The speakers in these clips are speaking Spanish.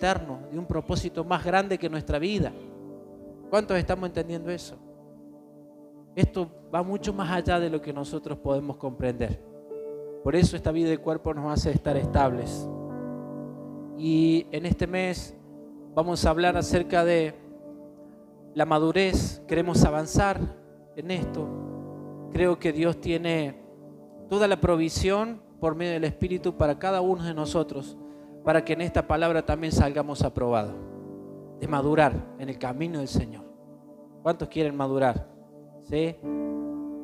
eterno, de un propósito más grande que nuestra vida. ¿Cuántos estamos entendiendo eso? Esto va mucho más allá de lo que nosotros podemos comprender. Por eso esta vida de cuerpo nos hace estar estables. Y en este mes vamos a hablar acerca de la madurez. Queremos avanzar en esto. Creo que Dios tiene toda la provisión por medio del Espíritu para cada uno de nosotros, para que en esta palabra también salgamos aprobados, de madurar en el camino del Señor. ¿Cuántos quieren madurar? ¿Sí?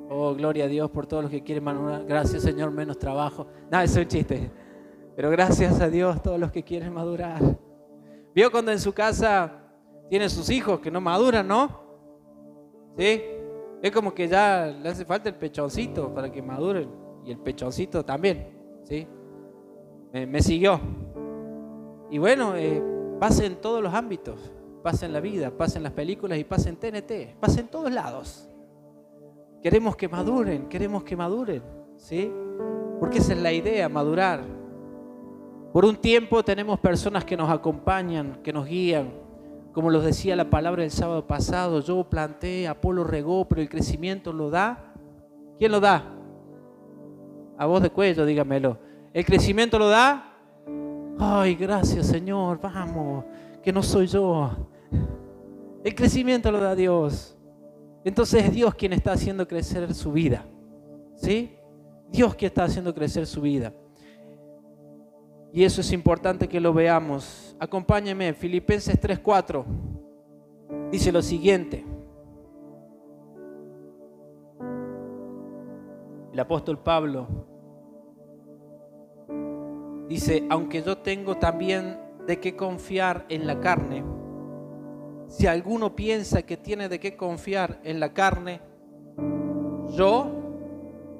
Oh, gloria a Dios por todos los que quieren madurar. Gracias, Señor, menos trabajo. Eso es un chiste. Pero gracias a Dios todos los que quieren madurar. ¿Vio cuando en su casa tiene sus hijos que no maduran, no? ¿Sí? Es como que ya le hace falta el pechoncito para que maduren. Y el pechoncito también, ¿sí? Me, siguió. Y bueno, eh, pasa en todos los ámbitos. Pasa en la vida, pasa en las películas y pasa en TNT. Pasa en todos lados. Queremos que maduren, queremos que maduren, ¿sí? Porque esa es la idea, madurar. Por un tiempo tenemos personas que nos acompañan, que nos guían. Como los decía la palabra el sábado pasado, yo planté, Apolo regó, pero el crecimiento lo da. ¿Quién lo da? A voz de cuello, dígamelo. ¿El crecimiento lo da? Ay, gracias Señor, vamos, que no soy yo. El crecimiento lo da Dios. Entonces es Dios quien está haciendo crecer su vida. ¿Sí? Dios quien está haciendo crecer su vida. Y eso es importante que lo veamos. Acompáñenme, Filipenses 3:4 dice lo siguiente. El apóstol Pablo dice, aunque yo tengo también de qué confiar en la carne, si alguno piensa que tiene de qué confiar en la carne, yo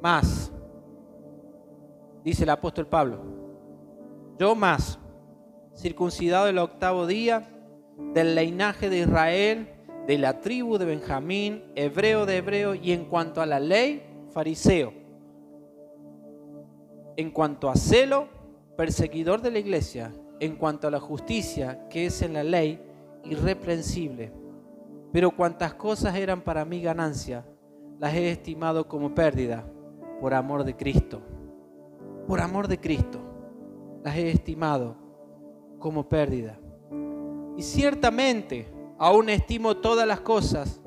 más, dice el apóstol Pablo, yo más, circuncidado el octavo día, del linaje de Israel, de la tribu de Benjamín, hebreo de hebreo, y en cuanto a la ley, fariseo. En cuanto a celo, perseguidor de la iglesia. En cuanto a la justicia que es en la ley, irreprensible. Pero cuantas cosas eran para mí ganancia, las he estimado como pérdida por amor de Cristo. Por amor de Cristo, las he estimado como pérdida. Y ciertamente aún estimo todas las cosas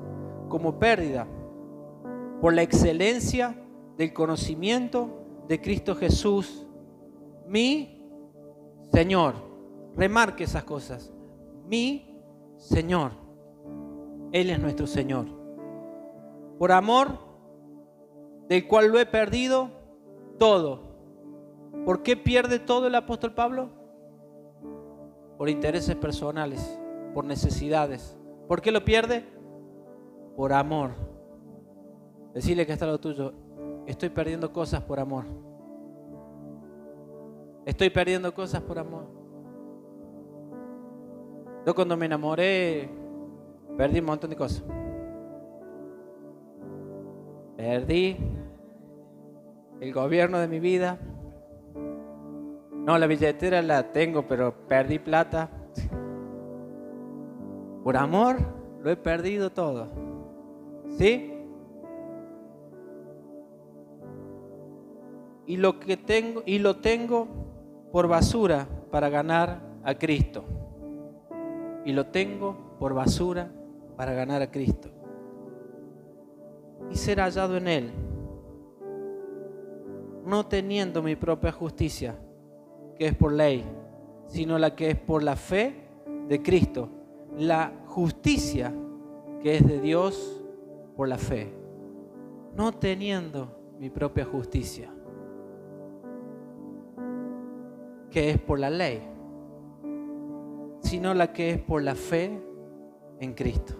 como pérdida por la excelencia del conocimiento de Cristo Jesús, mi Señor. Remarque esas cosas. Mi Señor. Él es nuestro Señor. Por amor del cual lo he perdido todo. ¿Por qué pierde todo el apóstol Pablo? Por intereses personales, por necesidades. ¿Por qué lo pierde? Por amor. Decirle que está lo tuyo. Estoy perdiendo cosas por amor. Estoy perdiendo cosas por amor. Yo cuando me enamoré, perdí un montón de cosas. Perdí el gobierno de mi vida. No, la billetera la tengo, pero perdí plata. Por amor lo he perdido todo. ¿Sí? Y lo que tengo y lo tengo por basura para ganar a Cristo. Y lo tengo por basura para ganar a Cristo. Y ser hallado en Él, no teniendo mi propia justicia, que es por ley, sino la que es por la fe de Cristo, la justicia que es de Dios por la fe, no teniendo mi propia justicia, que es por la ley sino la que es por la fe en Cristo.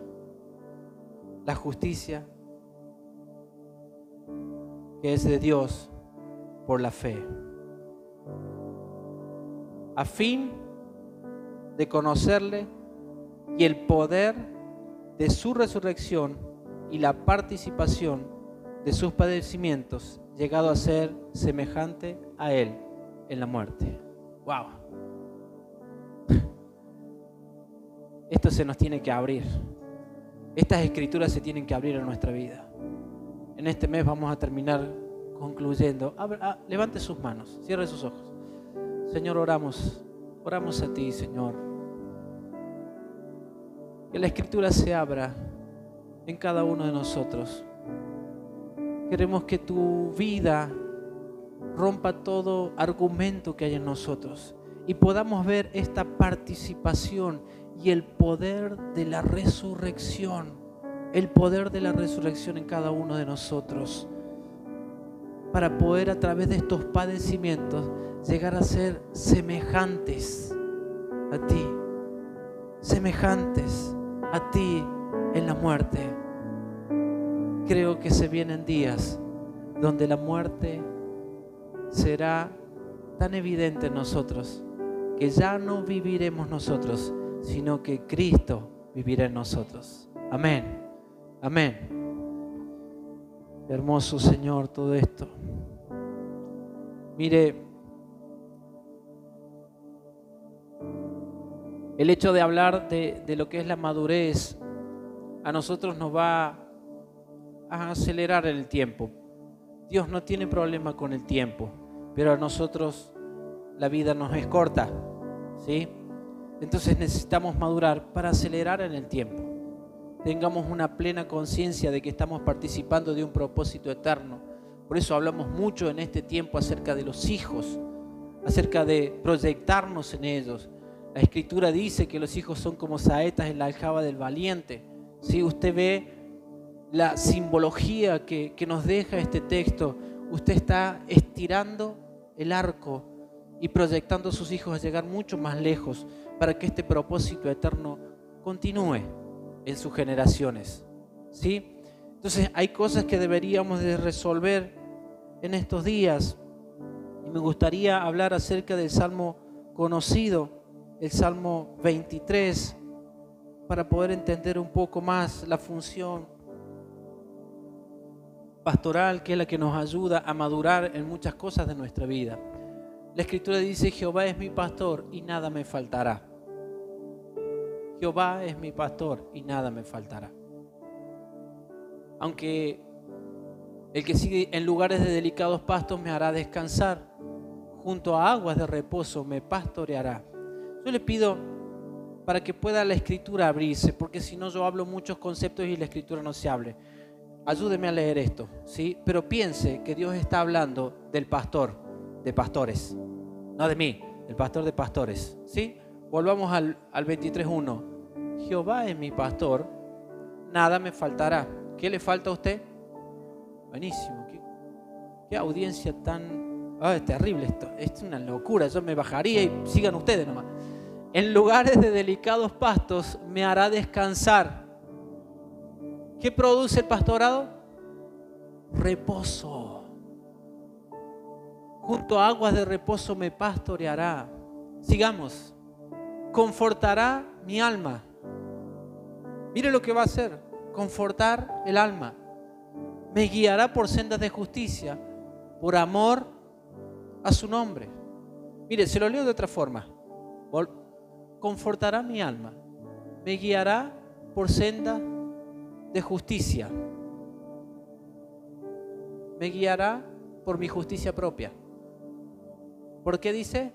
La justicia que es de Dios por la fe. A fin de conocerle y el poder de su resurrección y la participación de sus padecimientos, llegado a ser semejante a Él en la muerte. ¡Wow! esto se nos tiene que abrir. Estas escrituras se tienen que abrir en nuestra vida. En este mes vamos a terminar concluyendo. Ah, levante sus manos, cierre sus ojos. Señor, oramos, oramos a ti, Señor. Que la escritura se abra en cada uno de nosotros. Queremos que tu vida rompa todo argumento que hay en nosotros y podamos ver esta participación y el poder de la resurrección, el poder de la resurrección en cada uno de nosotros, para poder a través de estos padecimientos llegar a ser semejantes a ti, semejantes a ti en la muerte. Creo que se vienen días donde la muerte será tan evidente en nosotros que ya no viviremos nosotros, sino que Cristo vivirá en nosotros. Amén. Amén. Hermoso Señor todo esto. Mire, el hecho de hablar de, lo que es la madurez a nosotros nos va a acelerar el tiempo. Dios no tiene problema con el tiempo, pero a nosotros la vida nos es corta, ¿sí? Entonces necesitamos madurar para acelerar en el tiempo. Tengamos una plena conciencia de que estamos participando de un propósito eterno. Por eso hablamos mucho en este tiempo acerca de los hijos, acerca de proyectarnos en ellos. La escritura dice que los hijos son como saetas en la aljaba del valiente. Si usted ve la simbología que, que nos deja este texto, usted está estirando el arco y proyectando a sus hijos a llegar mucho más lejos para que este propósito eterno continúe en sus generaciones. ¿Sí? Entonces hay cosas que deberíamos de resolver en estos días y me gustaría hablar acerca del salmo conocido, el salmo 23, para poder entender un poco más la función pastoral que es la que nos ayuda a madurar en muchas cosas de nuestra vida. La escritura dice, Jehová es mi pastor y nada me faltará. Jehová es mi pastor y nada me faltará. Aunque el que sigue en lugares de delicados pastos me hará descansar, junto a aguas de reposo me pastoreará. Yo le pido para que pueda la escritura abrirse, porque si no yo hablo muchos conceptos y la escritura no se hable. Ayúdeme a leer esto, ¿sí? Pero piense que Dios está hablando del pastor, de pastores, no de mí, el pastor de pastores, ¿sí? Volvamos al, al 23.1. Jehová es mi pastor, nada me faltará. ¿Qué le falta a usted? Buenísimo. Qué, audiencia tan... Ah, es terrible esto. Es una locura. Yo me bajaría y sigan ustedes nomás. En lugares de delicados pastos me hará descansar. ¿Qué produce el pastorado? Reposo. Junto a aguas de reposo me pastoreará. Sigamos. Confortará mi alma. Mire lo que va a hacer, confortar el alma. Me guiará por sendas de justicia, por amor a su nombre. Mire, se lo leo de otra forma. Confortará mi alma. Me guiará por senda de justicia. Me guiará por mi justicia propia. ¿Por qué dice?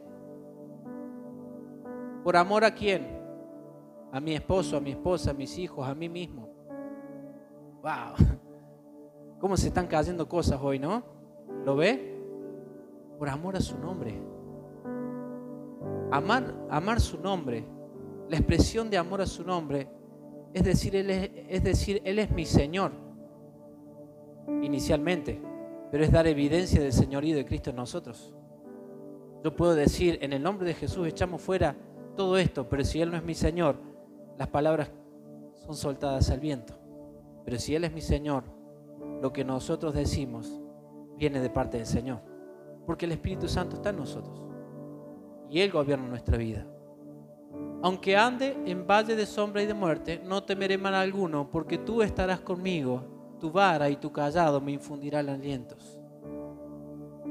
¿Por amor a quién? a mi esposo, a mi esposa, a mis hijos, a mí mismo. ¡Wow! ¿Cómo se están cayendo cosas hoy, no? ¿Lo ve? Por amor a su nombre. Amar, amar su nombre, la expresión de amor a su nombre, es decir, Él es, mi Señor, inicialmente, pero es dar evidencia del señorío de Cristo en nosotros. Yo puedo decir, en el nombre de Jesús echamos fuera todo esto, pero si Él no es mi Señor, las palabras son soltadas al viento. Pero si Él es mi Señor, lo que nosotros decimos viene de parte del Señor. Porque el Espíritu Santo está en nosotros. Y Él gobierna nuestra vida. Aunque ande en valle de sombra y de muerte, no temeré mal alguno, porque tú estarás conmigo. Tu vara y tu callado me infundirán alientos.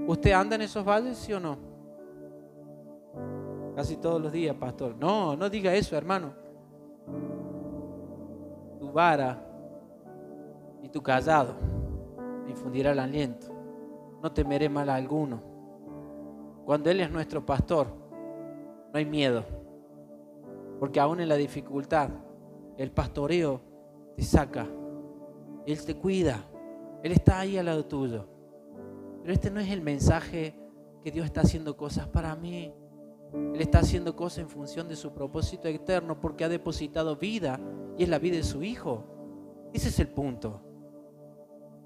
¿Usted anda en esos valles, sí o no? Casi todos los días, pastor. No, no diga eso, hermano. tu vara y tu callado me infundirá el aliento. No temeré mal alguno. Cuando Él es nuestro pastor, no hay miedo. Porque aún en la dificultad, el pastoreo te saca. Él te cuida. Él está ahí al lado tuyo. Pero este no es el mensaje que Dios está haciendo cosas para mí. Él está haciendo cosas en función de su propósito eterno porque ha depositado vida y es la vida de su Hijo. Ese es el punto.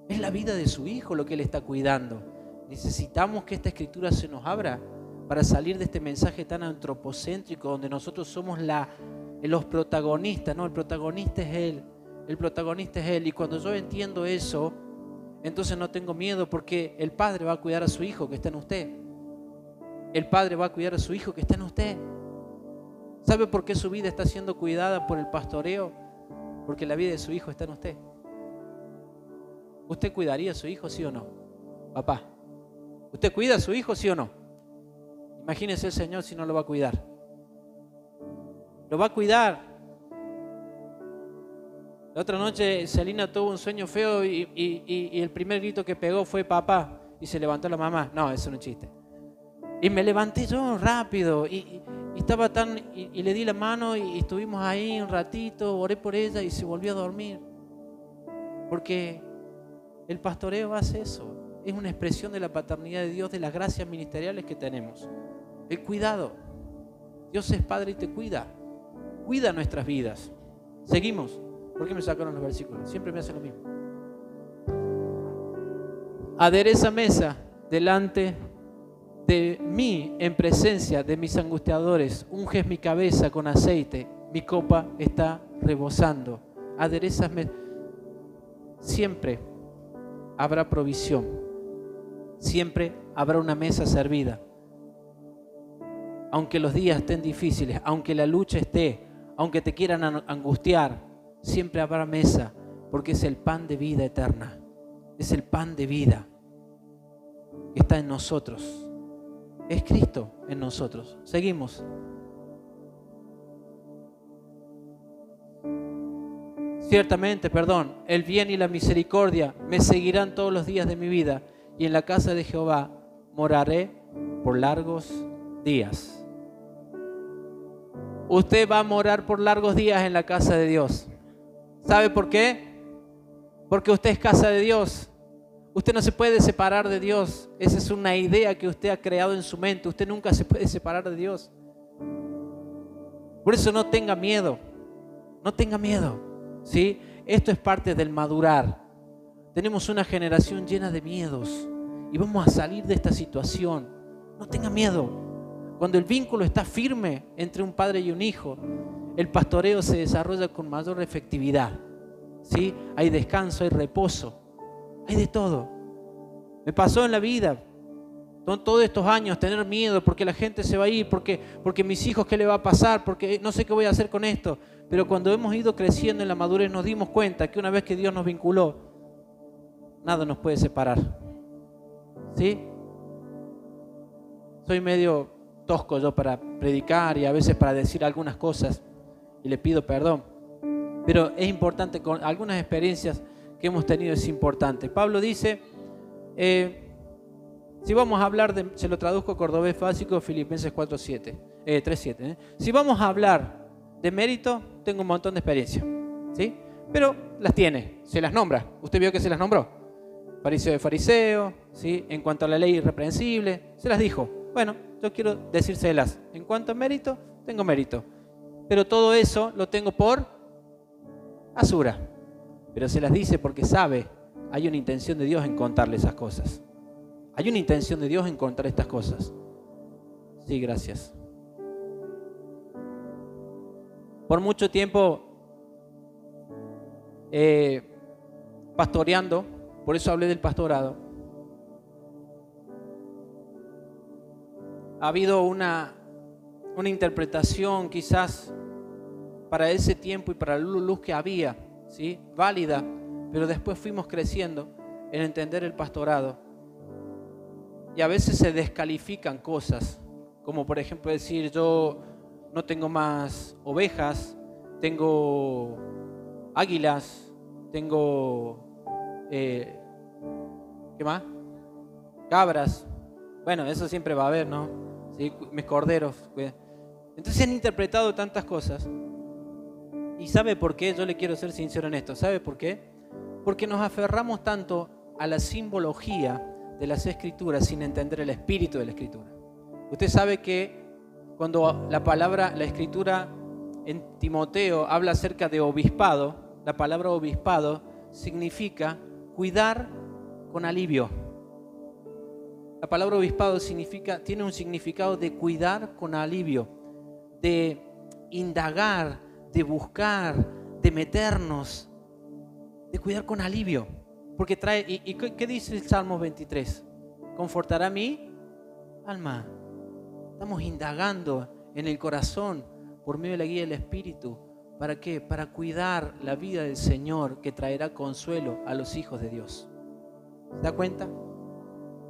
Es la vida de su Hijo lo que Él está cuidando. Necesitamos que esta escritura se nos abra para salir de este mensaje tan antropocéntrico donde nosotros somos la, los protagonistas. No, el protagonista es Él. El protagonista es Él. Y cuando yo entiendo eso, entonces no tengo miedo porque el Padre va a cuidar a su Hijo que está en usted. El Padre va a cuidar a su Hijo que está en usted. ¿Sabe por qué su vida está siendo cuidada por el pastoreo? Porque la vida de su Hijo está en usted. ¿Usted cuidaría a su hijo, sí o no? Papá, ¿usted cuida a su hijo, sí o no? Imagínese el Señor si no lo va a cuidar. Lo va a cuidar. La otra noche Selina tuvo un sueño feo y, el primer grito que pegó fue papá y se levantó la mamá. No, eso no es un chiste. Y me levanté yo rápido y, estaba tan y, le di la mano y estuvimos ahí un ratito, oré por ella y se volvió a dormir. Porque el pastoreo hace eso. Es una expresión de la paternidad de Dios, de las gracias ministeriales que tenemos. El cuidado. Dios es Padre y te cuida. Cuida nuestras vidas. Seguimos. ¿Por qué me sacaron los versículos? Siempre me hacen lo mismo. Adereza mesa delante de mí en presencia de mis angustiadores. Unges mi cabeza con aceite. Mi copa está rebosando. Aderezame siempre habrá provisión. Siempre habrá una mesa servida. Aunque los días estén difíciles, aunque la lucha esté, aunque te quieran angustiar, siempre habrá mesa, porque es el pan de vida eterna. Es el pan de vida que está en nosotros. Es Cristo en nosotros. Seguimos. Ciertamente, perdón, el bien y la misericordia me seguirán todos los días de mi vida y en la casa de Jehová moraré por largos días. Usted va a morar por largos días en la casa de Dios. ¿Sabe por qué? Porque usted es casa de Dios. Usted no se puede separar de Dios. Esa es una idea que usted ha creado en su mente. Usted nunca se puede separar de Dios. Por eso no tenga miedo. No tenga miedo. ¿sí? Esto es parte del madurar. Tenemos una generación llena de miedos y vamos a salir de esta situación. No tenga miedo. Cuando el vínculo está firme entre un padre y un hijo, el pastoreo se desarrolla con mayor efectividad. ¿sí? Hay descanso, hay reposo, hay de todo. Me pasó en la vida, todos estos años, tener miedo porque la gente se va a ir, porque, porque mis hijos, ¿qué le va a pasar? Porque no sé qué voy a hacer con esto. Pero cuando hemos ido creciendo en la madurez nos dimos cuenta que una vez que Dios nos vinculó, nada nos puede separar. ¿Sí? Soy medio tosco yo para predicar y a veces para decir algunas cosas y le pido perdón. Pero es importante, con algunas experiencias que hemos tenido es importante. Pablo dice, eh, si vamos a hablar de, se lo traduzco cordobés básico, Filipenses 4.7, eh, 3.7. ¿eh? Si vamos a hablar de mérito, tengo un montón de experiencia. ¿sí? Pero las tiene, se las nombra. ¿Usted vio que se las nombró? Fariseo de fariseo, ¿sí? en cuanto a la ley irreprensible, se las dijo. Bueno, yo quiero decírselas. En cuanto a mérito, tengo mérito. Pero todo eso lo tengo por asura. Pero se las dice porque sabe, hay una intención de Dios en contarle esas cosas. Hay una intención de Dios en contar estas cosas. Sí, gracias. por mucho tiempo eh, pastoreando, por eso hablé del pastorado. Ha habido una, una interpretación quizás para ese tiempo y para la luz que había, ¿sí? válida, pero después fuimos creciendo en entender el pastorado. Y a veces se descalifican cosas, como por ejemplo decir yo no tengo más ovejas, tengo águilas, tengo, eh, ¿qué más? Cabras. Bueno, eso siempre va a haber, ¿no? ¿Sí? Mis corderos. Entonces han interpretado tantas cosas. ¿Y sabe por qué? Yo le quiero ser sincero en esto. ¿Sabe por qué? Porque nos aferramos tanto a la simbología de las escrituras sin entender el espíritu de la escritura. Usted sabe que cuando la palabra, la escritura en Timoteo habla acerca de obispado, la palabra obispado significa cuidar con alivio. La palabra obispado significa, tiene un significado de cuidar con alivio, de indagar, de buscar, de meternos, de cuidar con alivio. Porque trae, ¿y, qué dice el Salmo 23? Confortará mi alma. Estamos indagando en el corazón por medio de la guía del Espíritu. ¿Para qué? Para cuidar la vida del Señor que traerá consuelo a los hijos de Dios. ¿Se da cuenta?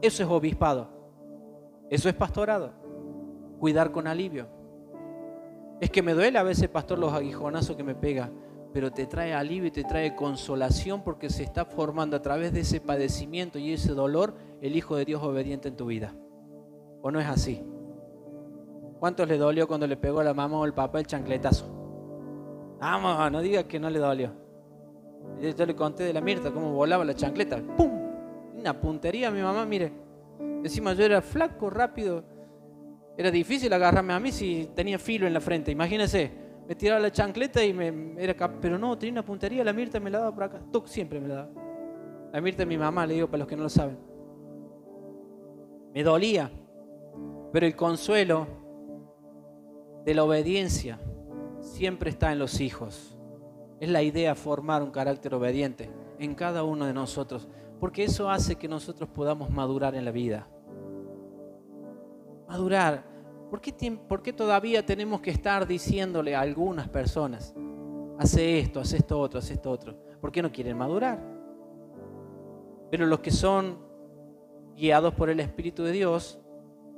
Eso es obispado. Eso es pastorado. Cuidar con alivio. Es que me duele a veces, pastor, los aguijonazos que me pega, pero te trae alivio y te trae consolación porque se está formando a través de ese padecimiento y ese dolor el Hijo de Dios obediente en tu vida. ¿O no es así? ¿Cuántos le dolió cuando le pegó a la mamá o el papá el chancletazo? Vamos, no digas que no le dolió. Yo le conté de la Mirta cómo volaba la chancleta. ¡Pum! Una puntería mi mamá, mire. Encima yo era flaco, rápido. Era difícil agarrarme a mí si tenía filo en la frente. Imagínense, me tiraba la chancleta y me era pero no, tenía una puntería, la Mirta me la daba por acá. Tú siempre me la daba. La Mirta mi mamá, le digo para los que no lo saben. Me dolía, pero el consuelo de la obediencia siempre está en los hijos. Es la idea formar un carácter obediente en cada uno de nosotros, porque eso hace que nosotros podamos madurar en la vida. Madurar. ¿Por qué, todavía tenemos que estar diciéndole a algunas personas, hace esto, hace esto otro, hace esto otro? ¿Por qué no quieren madurar? Pero los que son guiados por el Espíritu de Dios,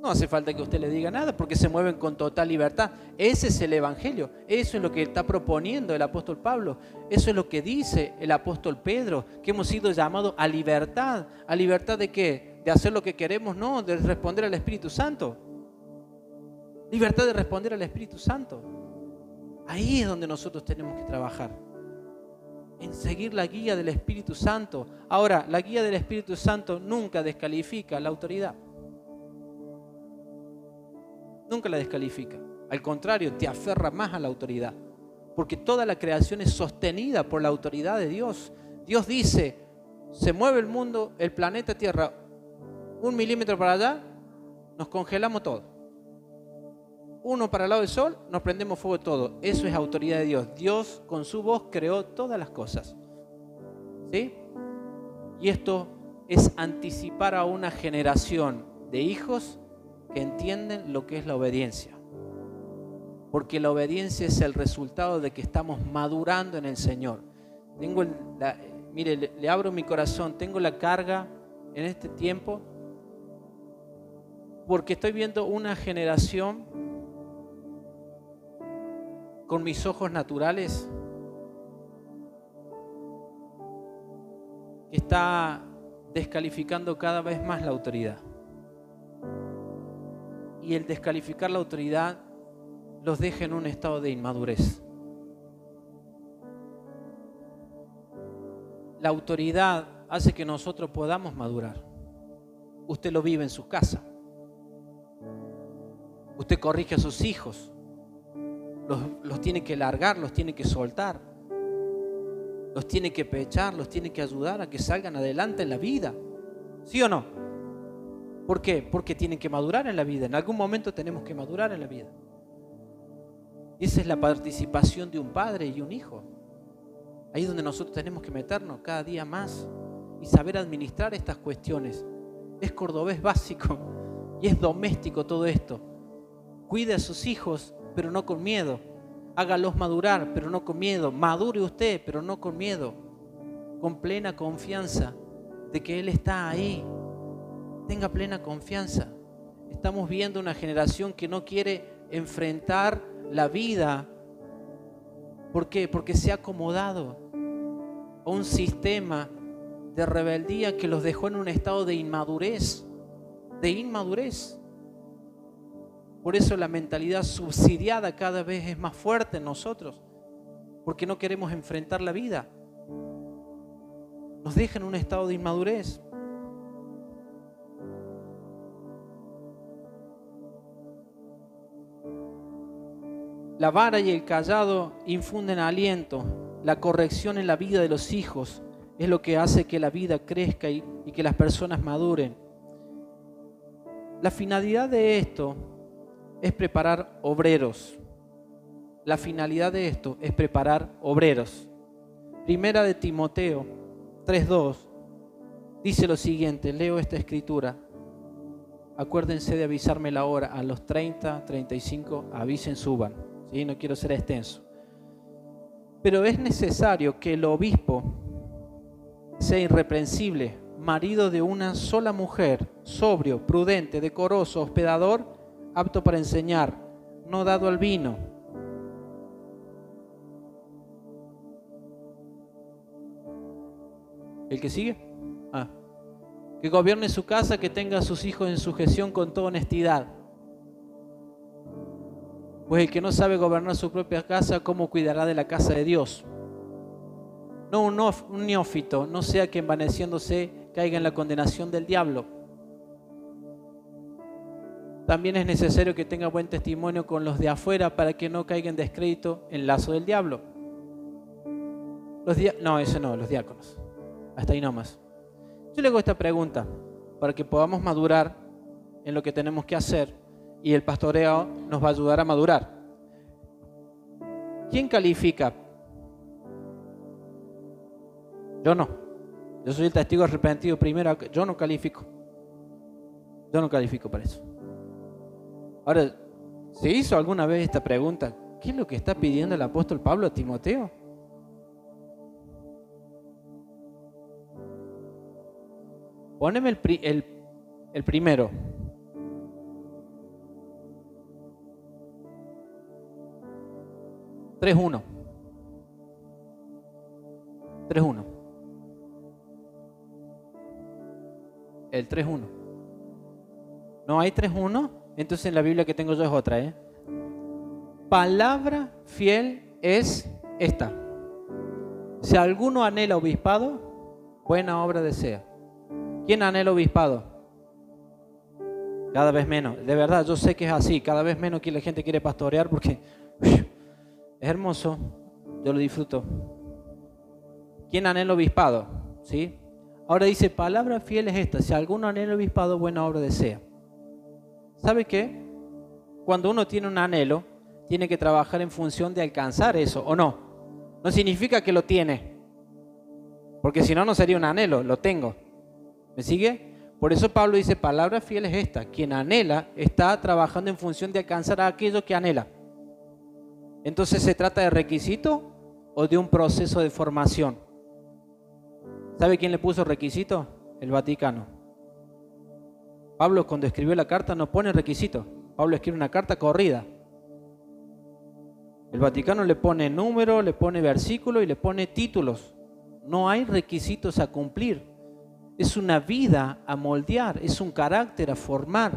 no hace falta que usted le diga nada porque se mueven con total libertad. Ese es el Evangelio. Eso es lo que está proponiendo el apóstol Pablo. Eso es lo que dice el apóstol Pedro, que hemos sido llamados a libertad. ¿A libertad de qué? De hacer lo que queremos, no, de responder al Espíritu Santo. Libertad de responder al Espíritu Santo. Ahí es donde nosotros tenemos que trabajar. En seguir la guía del Espíritu Santo. Ahora, la guía del Espíritu Santo nunca descalifica la autoridad nunca la descalifica. Al contrario, te aferra más a la autoridad. Porque toda la creación es sostenida por la autoridad de Dios. Dios dice, se mueve el mundo, el planeta Tierra, un milímetro para allá, nos congelamos todo. Uno para el lado del sol, nos prendemos fuego todo. Eso es autoridad de Dios. Dios con su voz creó todas las cosas. ¿Sí? Y esto es anticipar a una generación de hijos que entienden lo que es la obediencia. Porque la obediencia es el resultado de que estamos madurando en el Señor. Tengo mire, le, le abro mi corazón, tengo la carga en este tiempo porque estoy viendo una generación con mis ojos naturales que está descalificando cada vez más la autoridad y el descalificar la autoridad los deja en un estado de inmadurez. La autoridad hace que nosotros podamos madurar. Usted lo vive en su casa. Usted corrige a sus hijos. Los, tiene que largar, los tiene que soltar. Los tiene que pechar, los tiene que ayudar a que salgan adelante en la vida. ¿Sí o no? ¿Por qué? Porque tienen que madurar en la vida. En algún momento tenemos que madurar en la vida. Esa es la participación de un padre y un hijo. Ahí es donde nosotros tenemos que meternos cada día más y saber administrar estas cuestiones. Es cordobés básico y es doméstico todo esto. Cuide a sus hijos, pero no con miedo. Hágalos madurar, pero no con miedo. Madure usted, pero no con miedo. Con plena confianza de que Él está ahí tenga plena confianza. Estamos viendo una generación que no quiere enfrentar la vida. ¿Por qué? Porque se ha acomodado. a un sistema de rebeldía que los dejó en un estado de inmadurez, de inmadurez. Por eso la mentalidad subsidiada cada vez es más fuerte en nosotros, porque no queremos enfrentar la vida. Nos deja en un estado de inmadurez. La vara y el callado infunden aliento. La corrección en la vida de los hijos es lo que hace que la vida crezca y, que las personas maduren. La finalidad de esto es preparar obreros. La finalidad de esto es preparar obreros. Primera de Timoteo 3.2 dice lo siguiente, leo esta escritura. Acuérdense de avisarme la hora. A los 30, 35, avisen, suban no quiero ser extenso. Pero es necesario que el obispo sea irreprensible, marido de una sola mujer, sobrio, prudente, decoroso, hospedador, apto para enseñar, no dado al vino. ¿El que sigue? Ah. Que gobierne su casa, que tenga a sus hijos en sujeción con toda honestidad pues el que no sabe gobernar su propia casa, ¿cómo cuidará de la casa de Dios? No un, neófito, no sea que envaneciéndose caiga en la condenación del diablo. También es necesario que tenga buen testimonio con los de afuera para que no caiga en descrédito en lazo del diablo. Los no, eso no, los diáconos. Hasta ahí nomás. Yo le hago esta pregunta para que podamos madurar en lo que tenemos que hacer y el pastoreo nos va a ayudar a madurar. ¿Quién califica? Yo no. Yo soy el testigo arrepentido primero. Yo no califico. Yo no califico para eso. Ahora, ¿se hizo alguna vez esta pregunta? ¿Qué es lo que está pidiendo el apóstol Pablo a Timoteo? Póneme el, el, el primero. 3-1. 3-1. El 3-1. ¿No hay 3-1? Entonces en la Biblia que tengo yo es otra, ¿eh? Palabra fiel es esta. Si alguno anhela obispado, buena obra desea. ¿Quién anhela obispado? Cada vez menos. De verdad, yo sé que es así. Cada vez menos que la gente quiere pastorear porque es hermoso, yo lo disfruto. ¿Quién anhela obispado? ¿Sí? Ahora dice, palabra fiel es esta, si alguno anhela obispado, buena obra desea. ¿Sabe qué? Cuando uno tiene un anhelo, tiene que trabajar en función de alcanzar eso, ¿o no? No significa que lo tiene, porque si no, no sería un anhelo, lo tengo. ¿Me sigue? Por eso Pablo dice, palabra fiel es esta, quien anhela está trabajando en función de alcanzar a aquello que anhela. Entonces, ¿se trata de requisito o de un proceso de formación? ¿Sabe quién le puso requisito? El Vaticano. Pablo cuando escribió la carta no pone requisito. Pablo escribe una carta corrida. El Vaticano le pone número, le pone versículo y le pone títulos. No hay requisitos a cumplir. Es una vida a moldear, es un carácter a formar.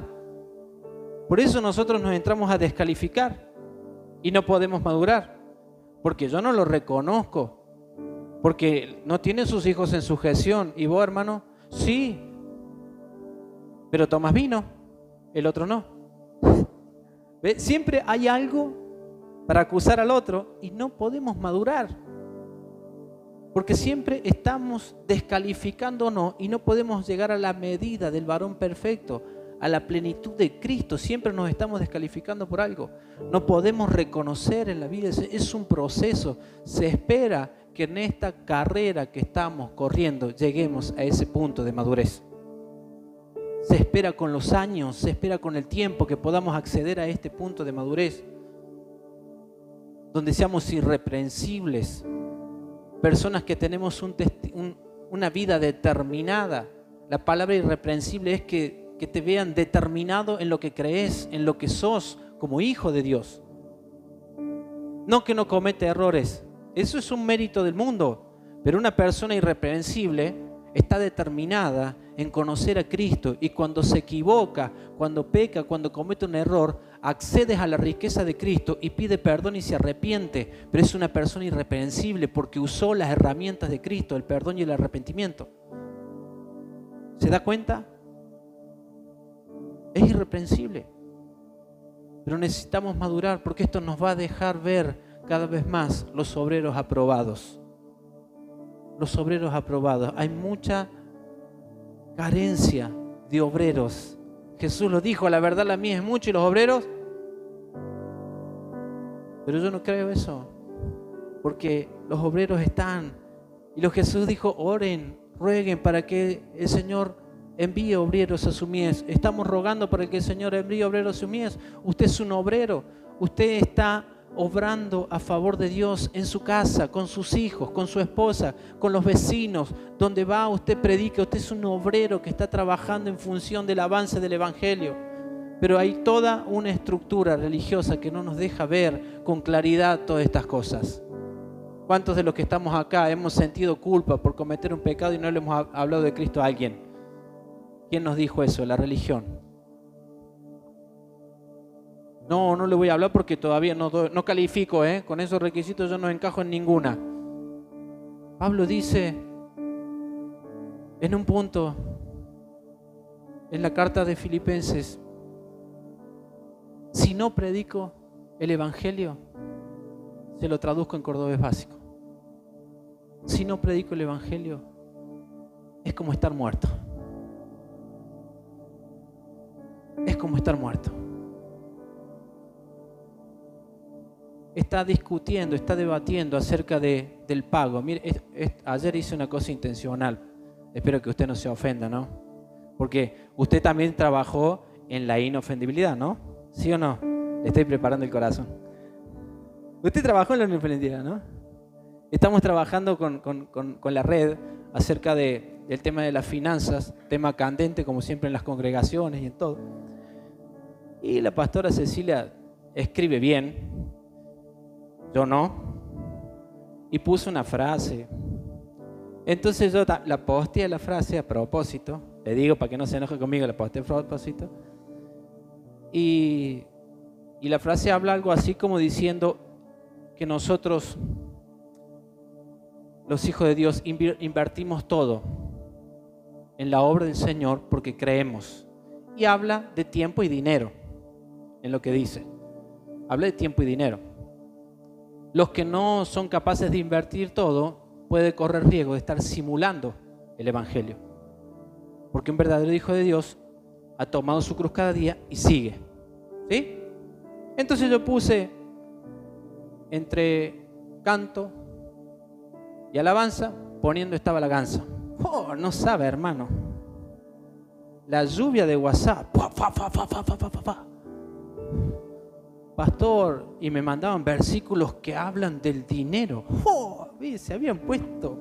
Por eso nosotros nos entramos a descalificar y no podemos madurar, porque yo no lo reconozco, porque no tiene sus hijos en sujeción. ¿Y vos, hermano? Sí, pero tomas vino, el otro no. Siempre hay algo para acusar al otro y no podemos madurar. Porque siempre estamos descalificándonos y no podemos llegar a la medida del varón perfecto a la plenitud de Cristo. Siempre nos estamos descalificando por algo. No podemos reconocer en la vida, es un proceso. Se espera que en esta carrera que estamos corriendo lleguemos a ese punto de madurez. Se espera con los años, se espera con el tiempo que podamos acceder a este punto de madurez, donde seamos irreprensibles, personas que tenemos una vida determinada. La palabra irreprensible es que que te vean determinado en lo que crees, en lo que sos como hijo de Dios. No que no comete errores. Eso es un mérito del mundo. Pero una persona irreprensible está determinada en conocer a Cristo y cuando se equivoca, cuando peca, cuando comete un error, accedes a la riqueza de Cristo y pide perdón y se arrepiente, pero es una persona irreprensible porque usó las herramientas de Cristo, el perdón y el arrepentimiento. ¿Se da cuenta? Es irreprensible. Pero necesitamos madurar porque esto nos va a dejar ver cada vez más los obreros aprobados. Los obreros aprobados. Hay mucha carencia de obreros. Jesús lo dijo, la verdad la mía es mucho y los obreros. Pero yo no creo eso. Porque los obreros están. Y lo Jesús dijo, oren, rueguen para que el Señor envíe obreros a su mies. Estamos rogando para que el Señor envíe obreros a su mies. Usted es un obrero. Usted está obrando a favor de Dios en su casa, con sus hijos, con su esposa, con los vecinos. Donde va, usted predica. Usted es un obrero que está trabajando en función del avance del Evangelio. Pero hay toda una estructura religiosa que no nos deja ver con claridad todas estas cosas. ¿Cuántos de los que estamos acá hemos sentido culpa por cometer un pecado y no le hemos hablado de Cristo a alguien? ¿Quién nos dijo eso? La religión. No, no le voy a hablar porque todavía no, no califico, ¿eh? con esos requisitos yo no encajo en ninguna. Pablo dice en un punto en la carta de Filipenses, si no predico el Evangelio, se lo traduzco en cordobés básico. Si no predico el Evangelio, es como estar muerto. Es como estar muerto. Está discutiendo, está debatiendo acerca de, del pago. Mire, ayer hice una cosa intencional. Espero que usted no se ofenda, ¿no? Porque usted también trabajó en la inofendibilidad, ¿no? ¿Sí o no? Le estoy preparando el corazón. Usted trabajó en la inofendibilidad, ¿no? Estamos trabajando con, la red acerca de, del tema de las finanzas, tema candente como siempre en las congregaciones y en todo. Y la pastora Cecilia escribe bien, yo no, y puso una frase. Entonces yo la posteé la frase a propósito, le digo para que no se enoje conmigo, la posteé a propósito. Y, y la frase habla algo así como diciendo, que nosotros, los hijos de Dios, invertimos todo en la obra del Señor porque creemos. Y habla de tiempo y dinero en lo que dice. Habla de tiempo y dinero. Los que no son capaces de invertir todo pueden correr riesgo de estar simulando el Evangelio. Porque un verdadero hijo de Dios ha tomado su cruz cada día y sigue. ¿Sí? Entonces yo puse entre canto y alabanza, poniendo esta balaganza. Oh, no sabe, hermano. La lluvia de WhatsApp. Pastor, y me mandaban versículos que hablan del dinero. Oh, se habían puesto.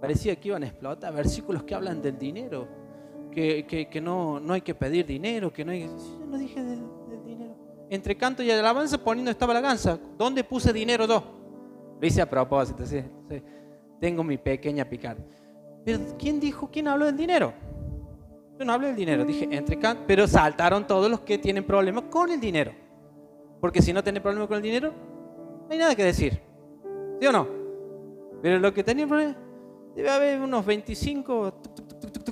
Parecía que iban a explotar. Versículos que hablan del dinero. Que, que, no, no hay que pedir dinero. Que no hay. Yo no dije entre canto y alabanza poniendo esta balaganza. ¿Dónde puse dinero yo? Lo hice a propósito, sí, Tengo mi pequeña picada. Pero ¿quién dijo, quién habló del dinero? Yo no hablé del dinero, dije entre canto, pero saltaron todos los que tienen problemas con el dinero. Porque si no tienen problemas con el dinero, no hay nada que decir. ¿Sí o no? Pero lo que tenía problema, debe haber unos 25,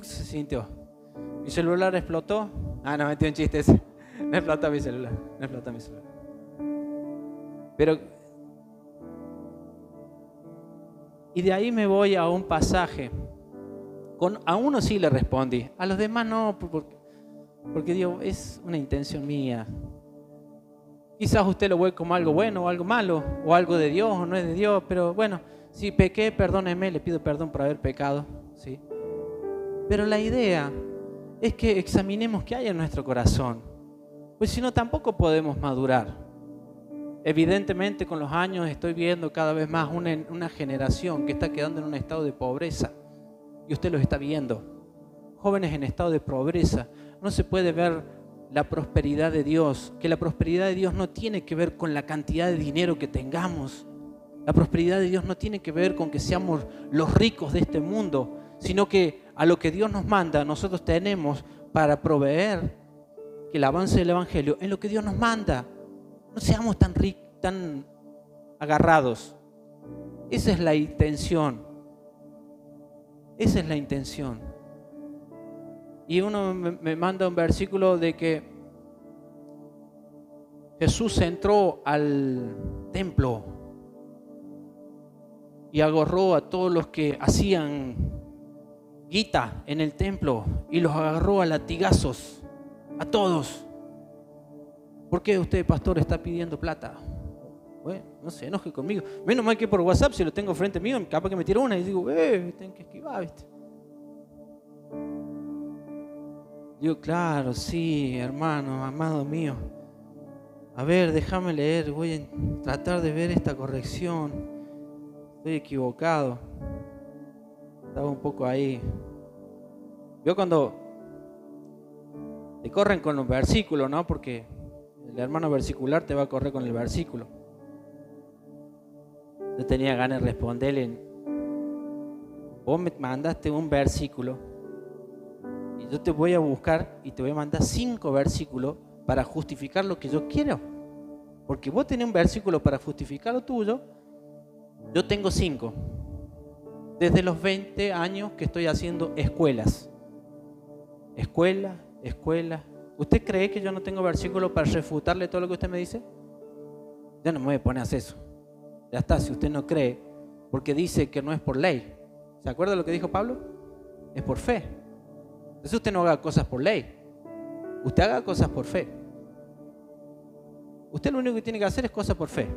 se sintió. Mi celular explotó. Ah, no, metí un chiste ese. No explota mi celular, no explota mi celular. Pero, y de ahí me voy a un pasaje. Con, a uno sí le respondí, a los demás no, porque, porque digo, es una intención mía. Quizás usted lo ve como algo bueno o algo malo, o algo de Dios o no es de Dios, pero bueno, si pequé, perdóneme, le pido perdón por haber pecado, ¿sí? Pero la idea es que examinemos qué hay en nuestro corazón. Pues si no, tampoco podemos madurar. Evidentemente con los años estoy viendo cada vez más una, una generación que está quedando en un estado de pobreza. Y usted lo está viendo. Jóvenes en estado de pobreza. No se puede ver la prosperidad de Dios, que la prosperidad de Dios no tiene que ver con la cantidad de dinero que tengamos, La prosperidad de Dios no tiene que ver con que seamos los ricos de este mundo, sino que a lo que Dios nos manda, nosotros tenemos para proveer que el avance del Evangelio en lo que Dios nos manda. No seamos tan, tan agarrados. Esa es la intención. Esa es la intención. Y uno me manda un versículo de que Jesús entró al templo y agarró a todos los que hacían guita en el templo y los agarró a latigazos, a todos. ¿Por qué usted, pastor, está pidiendo plata? Bueno, no se enoje conmigo. Menos mal que por WhatsApp, si lo tengo frente mío, capaz que me tiro una y digo, eh, tengo que esquivar, ¿viste? Digo, claro, sí, hermano, amado mío. A ver, déjame leer, voy a tratar de ver esta corrección. Estoy equivocado. Estaba un poco ahí. Yo cuando te corren con los versículos, ¿no? Porque el hermano versicular te va a correr con el versículo. Yo tenía ganas de responderle. Vos me mandaste un versículo y yo te voy a buscar y te voy a mandar cinco versículos para justificar lo que yo quiero. Porque vos tenés un versículo para justificar lo tuyo, yo tengo cinco. Desde los 20 años que estoy haciendo escuelas. Escuela, escuela. ¿Usted cree que yo no tengo versículo para refutarle todo lo que usted me dice? Ya no me voy a poner a hacer eso. Ya está, si usted no cree, porque dice que no es por ley. ¿Se acuerda lo que dijo Pablo? Es por fe. Entonces usted no haga cosas por ley. Usted haga cosas por fe. Usted lo único que tiene que hacer es cosas por fe.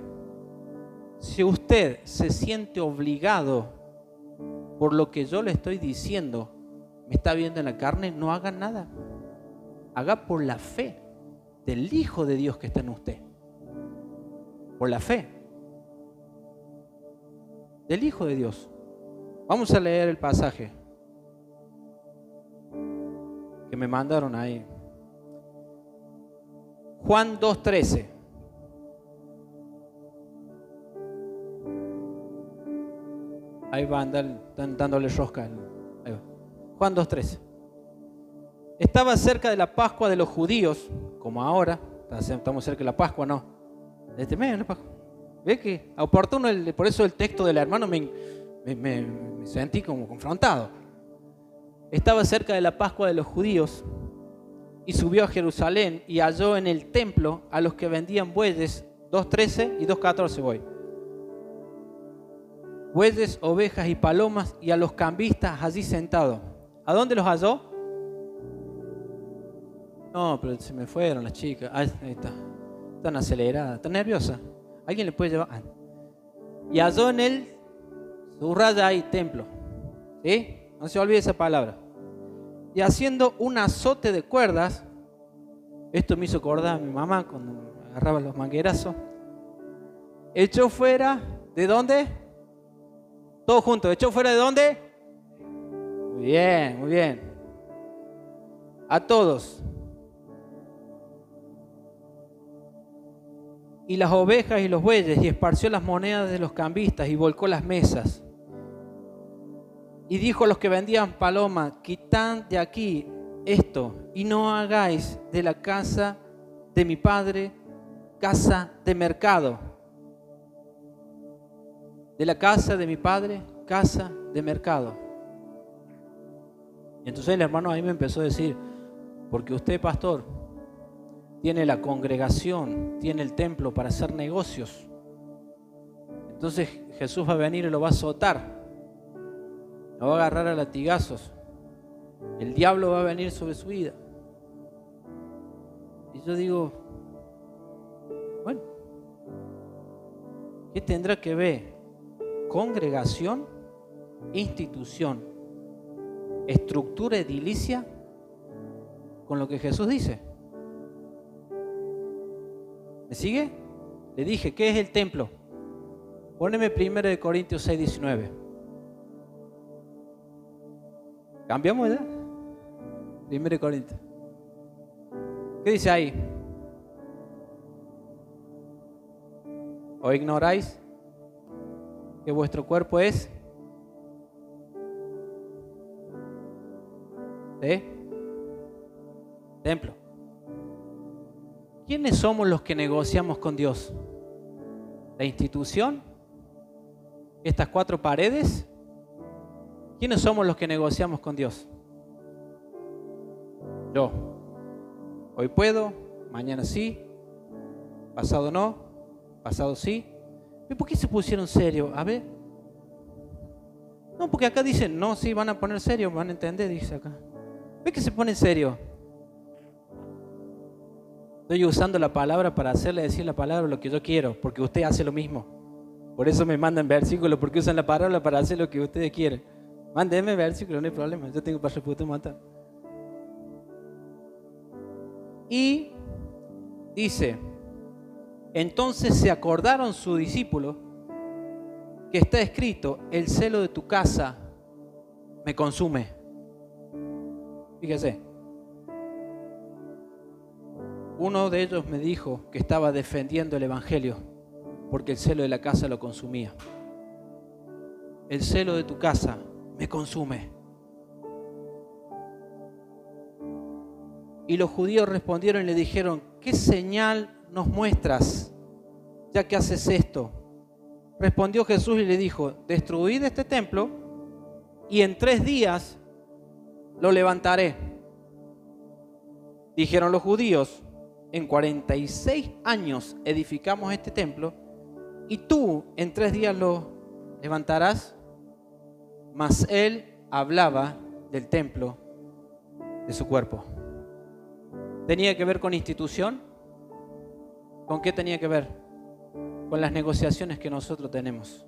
Si usted se siente obligado por lo que yo le estoy diciendo, me está viendo en la carne, no haga nada. Haga por la fe del Hijo de Dios que está en usted. Por la fe del Hijo de Dios. Vamos a leer el pasaje que me mandaron ahí. Juan 2.13. Ahí va, andan, dándole rosca. Ahí va. Juan 2.13. Estaba cerca de la Pascua de los judíos, como ahora. Estamos cerca de la Pascua, no. De este medio la Pascua. ¿Ve que oportuno, el, por eso el texto del hermano me, me sentí como confrontado. Estaba cerca de la Pascua de los judíos y subió a Jerusalén y halló en el templo a los que vendían bueyes, 2.13 y 2.14 voy bueyes, ovejas y palomas y a los cambistas allí sentados. ¿A dónde los halló? No, pero se me fueron las chicas. Ahí está. Están aceleradas, están nerviosas. ¿Alguien le puede llevar? Ah. Y halló en él, raya ahí, templo. ¿Sí? No se olvide esa palabra. Y haciendo un azote de cuerdas, esto me hizo acordar a mi mamá cuando agarraba los manguerazos, echó fuera, ¿de dónde? Todos juntos. ¿Echó fuera de dónde? Muy bien, muy bien. A todos. Y las ovejas y los bueyes, y esparció las monedas de los cambistas, y volcó las mesas. Y dijo a los que vendían paloma, quitad de aquí esto, y no hagáis de la casa de mi padre casa de mercado de la casa de mi padre, casa de mercado. Y entonces el hermano ahí me empezó a decir, porque usted, pastor, tiene la congregación, tiene el templo para hacer negocios. Entonces Jesús va a venir y lo va a azotar, lo va a agarrar a latigazos. El diablo va a venir sobre su vida. Y yo digo, bueno, ¿qué tendrá que ver congregación, institución, estructura edilicia con lo que Jesús dice. ¿Me sigue? Le dije, ¿qué es el templo? Póneme primero de Corintios 6, 19. ¿Cambiamos ya? Primero de Corintios. ¿Qué dice ahí? ¿O ignoráis que vuestro cuerpo es ¿Eh? Templo. ¿Quiénes somos los que negociamos con Dios? ¿La institución? ¿Estas cuatro paredes? ¿Quiénes somos los que negociamos con Dios? Yo. Hoy puedo, mañana sí, pasado no, pasado sí. ¿Y por qué se pusieron serio? A ver. No, porque acá dicen, no, sí, van a poner serio, van a entender, dice acá. ¿Ve que se pone serio? Estoy usando la palabra para hacerle decir la palabra lo que yo quiero, porque usted hace lo mismo. Por eso me mandan versículos, porque usan la palabra para hacer lo que ustedes quieren. Mándenme versículos, no hay problema, yo tengo para reputar matar. Y dice, entonces se acordaron sus discípulos que está escrito, el celo de tu casa me consume. Fíjese. Uno de ellos me dijo que estaba defendiendo el Evangelio porque el celo de la casa lo consumía. El celo de tu casa me consume. Y los judíos respondieron y le dijeron, ¿qué señal nos muestras ya que haces esto? Respondió Jesús y le dijo, destruid este templo y en tres días lo levantaré. Dijeron los judíos, en 46 años edificamos este templo y tú en tres días lo levantarás. Mas él hablaba del templo de su cuerpo. ¿Tenía que ver con institución? ¿Con qué tenía que ver? Con las negociaciones que nosotros tenemos.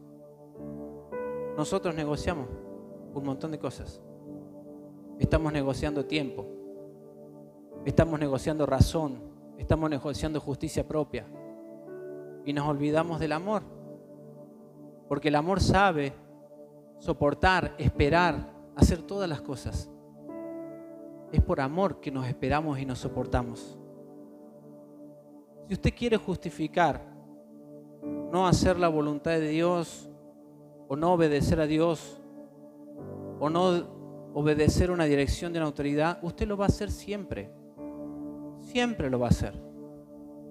Nosotros negociamos un montón de cosas. Estamos negociando tiempo. Estamos negociando razón. Estamos negociando justicia propia. Y nos olvidamos del amor. Porque el amor sabe soportar, esperar, hacer todas las cosas. Es por amor que nos esperamos y nos soportamos. Si usted quiere justificar no hacer la voluntad de Dios o no obedecer a Dios o no obedecer una dirección de una autoridad, usted lo va a hacer siempre. Siempre lo va a hacer.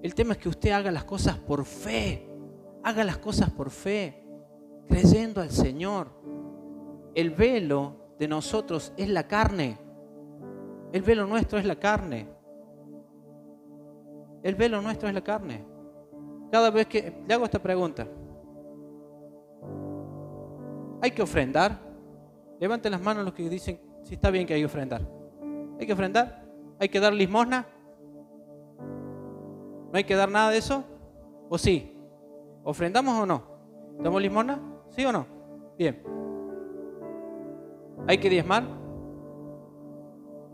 El tema es que usted haga las cosas por fe. Haga las cosas por fe, creyendo al Señor. El velo de nosotros es la carne. El velo nuestro es la carne. El velo nuestro es la carne. Cada vez que le hago esta pregunta, ¿hay que ofrendar? Levanten las manos los que dicen si está bien que hay que ofrendar. ¿Hay que ofrendar? ¿Hay que dar limosna? ¿No hay que dar nada de eso? ¿O sí? ¿Ofrendamos o no? ¿Damos limosna? ¿Sí o no? Bien. ¿Hay que diezmar?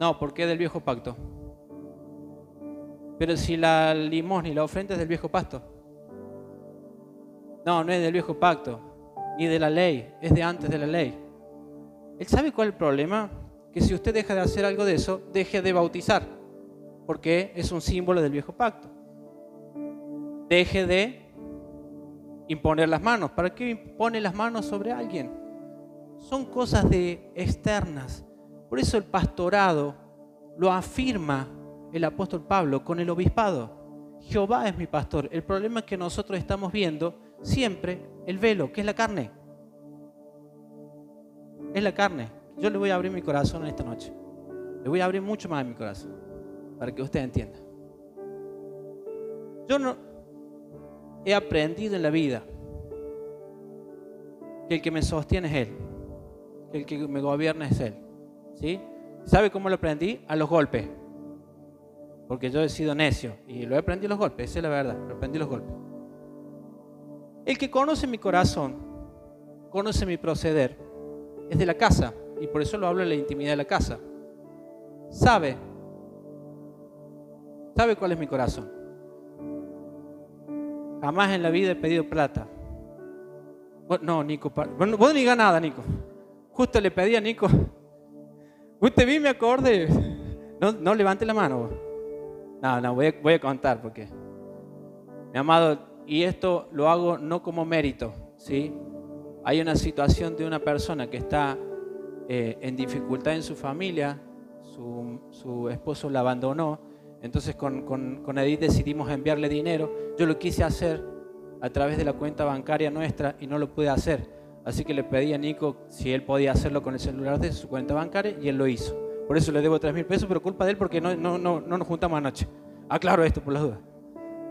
No, porque es del viejo pacto. Pero si la limosna y la ofrenda es del viejo pacto. No, no es del viejo pacto, ni de la ley, es de antes de la ley. ¿Él sabe cuál es el problema? Que si usted deja de hacer algo de eso, deje de bautizar, porque es un símbolo del viejo pacto. Deje de imponer las manos. ¿Para qué impone las manos sobre alguien? Son cosas de externas. Por eso el pastorado lo afirma el apóstol Pablo con el obispado. Jehová es mi pastor. El problema es que nosotros estamos viendo siempre el velo, que es la carne es la carne. Yo le voy a abrir mi corazón en esta noche. Le voy a abrir mucho más mi corazón para que usted entienda. Yo no he aprendido en la vida que el que me sostiene es Él, que el que me gobierna es Él. ¿Sí? ¿Sabe cómo lo aprendí? A los golpes. Porque yo he sido necio y lo he aprendido a los golpes, esa es la verdad, lo aprendí a los golpes. El que conoce mi corazón, conoce mi proceder, es de la casa, y por eso lo hablo en la intimidad de la casa. Sabe, sabe cuál es mi corazón. Jamás en la vida he pedido plata. No, Nico, bueno, vos no digas nada, Nico. Justo le pedí a Nico. Usted vi me acorde. No, no levante la mano. No, no, voy a, voy a contar porque. Mi amado, y esto lo hago no como mérito, ¿sí? hay una situación de una persona que está eh, en dificultad en su familia, su, esposo la abandonó, entonces con, con, Edith decidimos enviarle dinero. Yo lo quise hacer a través de la cuenta bancaria nuestra y no lo pude hacer. Así que le pedí a Nico si él podía hacerlo con el celular de su cuenta bancaria y él lo hizo. Por eso le debo 3 mil pesos, pero culpa de él porque no, no, no, no nos juntamos anoche. Aclaro esto por las dudas.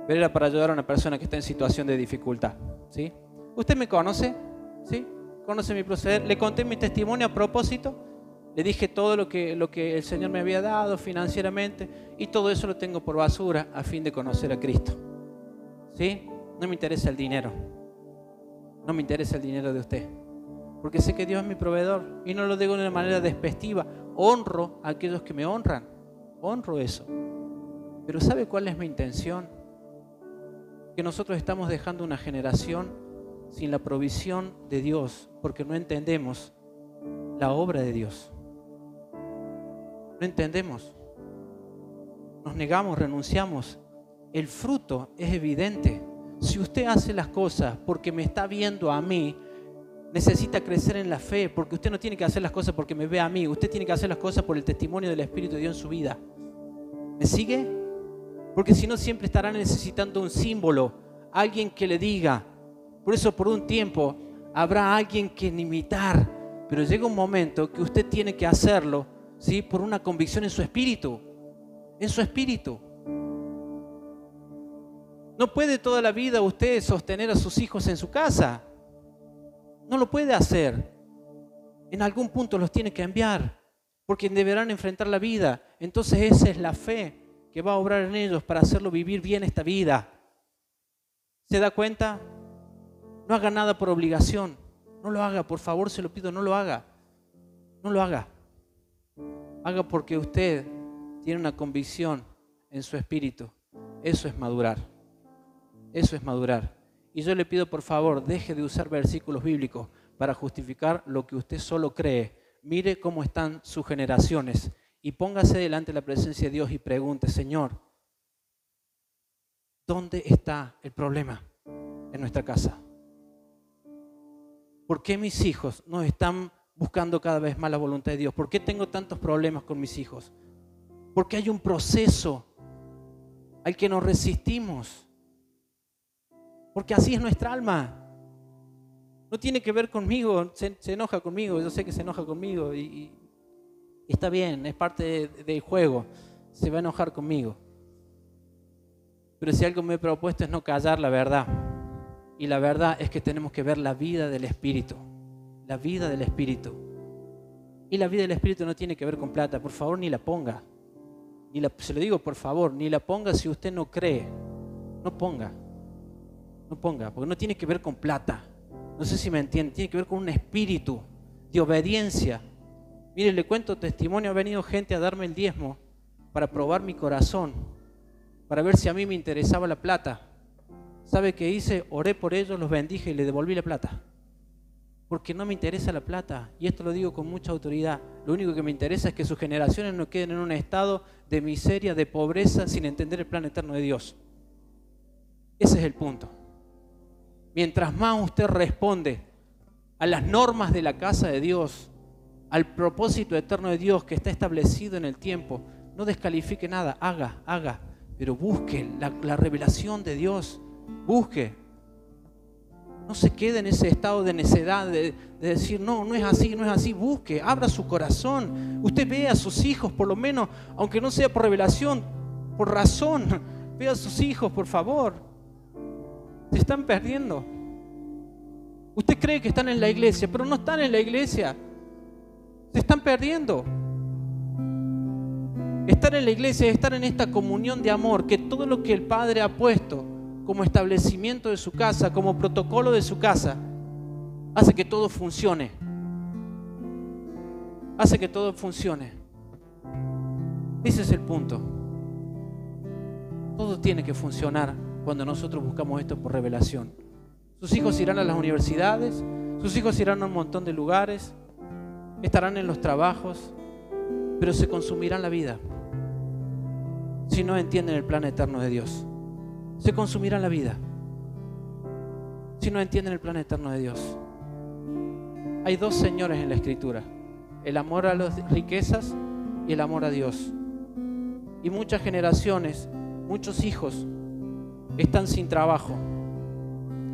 Pero era para ayudar a una persona que está en situación de dificultad. ¿sí? ¿Usted me conoce? ¿Sí? ¿Conoce mi proceder? Le conté mi testimonio a propósito le dije todo lo que, lo que el Señor me había dado financieramente y todo eso lo tengo por basura a fin de conocer a Cristo. ¿Sí? No me interesa el dinero. No me interesa el dinero de usted. Porque sé que Dios es mi proveedor y no lo digo de una manera despectiva. Honro a aquellos que me honran. Honro eso. Pero ¿sabe cuál es mi intención? Que nosotros estamos dejando una generación sin la provisión de Dios porque no entendemos la obra de Dios. No entendemos. Nos negamos, renunciamos. El fruto es evidente. Si usted hace las cosas porque me está viendo a mí, necesita crecer en la fe, porque usted no tiene que hacer las cosas porque me ve a mí, usted tiene que hacer las cosas por el testimonio del Espíritu de Dios en su vida. ¿Me sigue? Porque si no, siempre estará necesitando un símbolo, alguien que le diga. Por eso, por un tiempo, habrá alguien que imitar, pero llega un momento que usted tiene que hacerlo ¿sí? por una convicción en su espíritu, en su espíritu. No puede toda la vida usted sostener a sus hijos en su casa. No lo puede hacer. En algún punto los tiene que enviar, porque deberán enfrentar la vida. Entonces esa es la fe que va a obrar en ellos para hacerlo vivir bien esta vida. ¿Se da cuenta? No haga nada por obligación. No lo haga, por favor, se lo pido, no lo haga. No lo haga. Haga porque usted tiene una convicción en su espíritu. Eso es madurar. Eso es madurar. Y yo le pido por favor, deje de usar versículos bíblicos para justificar lo que usted solo cree. Mire cómo están sus generaciones y póngase delante de la presencia de Dios y pregunte, Señor, ¿dónde está el problema en nuestra casa? ¿Por qué mis hijos no están buscando cada vez más la voluntad de Dios? ¿Por qué tengo tantos problemas con mis hijos? Porque hay un proceso al que nos resistimos. Porque así es nuestra alma. No tiene que ver conmigo, se, enoja conmigo, yo sé que se enoja conmigo y, está bien, es parte del juego, se va a enojar conmigo. Pero si algo me he propuesto es no callar la verdad. Y la verdad es que tenemos que ver la vida del Espíritu la vida del Espíritu. Y la vida del Espíritu no tiene que ver con plata, por favor ni la ponga. Ni la, se lo digo por favor, ni la ponga si usted no cree. No ponga. No ponga, porque no tiene que ver con plata. No sé si me entiende, tiene que ver con un espíritu de obediencia. Mire, le cuento testimonio, ha venido gente a darme el diezmo para probar mi corazón, para ver si a mí me interesaba la plata. ¿Sabe qué hice? Oré por ellos, los bendije y le devolví la plata porque no me interesa la plata. Y esto lo digo con mucha autoridad. Lo único que me interesa es que sus generaciones no queden en un estado de miseria, de pobreza, sin entender el plan eterno de Dios. Ese es el punto. Mientras más usted responde a las normas de la casa de Dios, al propósito eterno de Dios que está establecido en el tiempo, no descalifique nada, haga, haga, pero busque la, la revelación de Dios, busque, no se quede en ese estado de necedad de, decir, no, no es así, no es así. Busque, abra su corazón. Usted ve a sus hijos, por lo menos, aunque no sea por revelación, por razón. Ve a sus hijos, por favor. Se están perdiendo. Usted cree que están en la iglesia, pero no están en la iglesia. Se están perdiendo. Estar en la iglesia es estar en esta comunión de amor, que todo lo que el Padre ha puesto como establecimiento de su casa, como protocolo de su casa, hace que todo funcione. Hace que todo funcione. Ese es el punto. Todo tiene que funcionar cuando nosotros buscamos esto por revelación. Sus hijos irán a las universidades, sus hijos irán a un montón de lugares, estarán en los trabajos, pero se consumirán la vida si no entienden el plan eterno de Dios se consumirá la vida si no entienden el plan eterno de Dios. Hay dos señores en la escritura, el amor a las riquezas y el amor a Dios. Y muchas generaciones, muchos hijos están sin trabajo.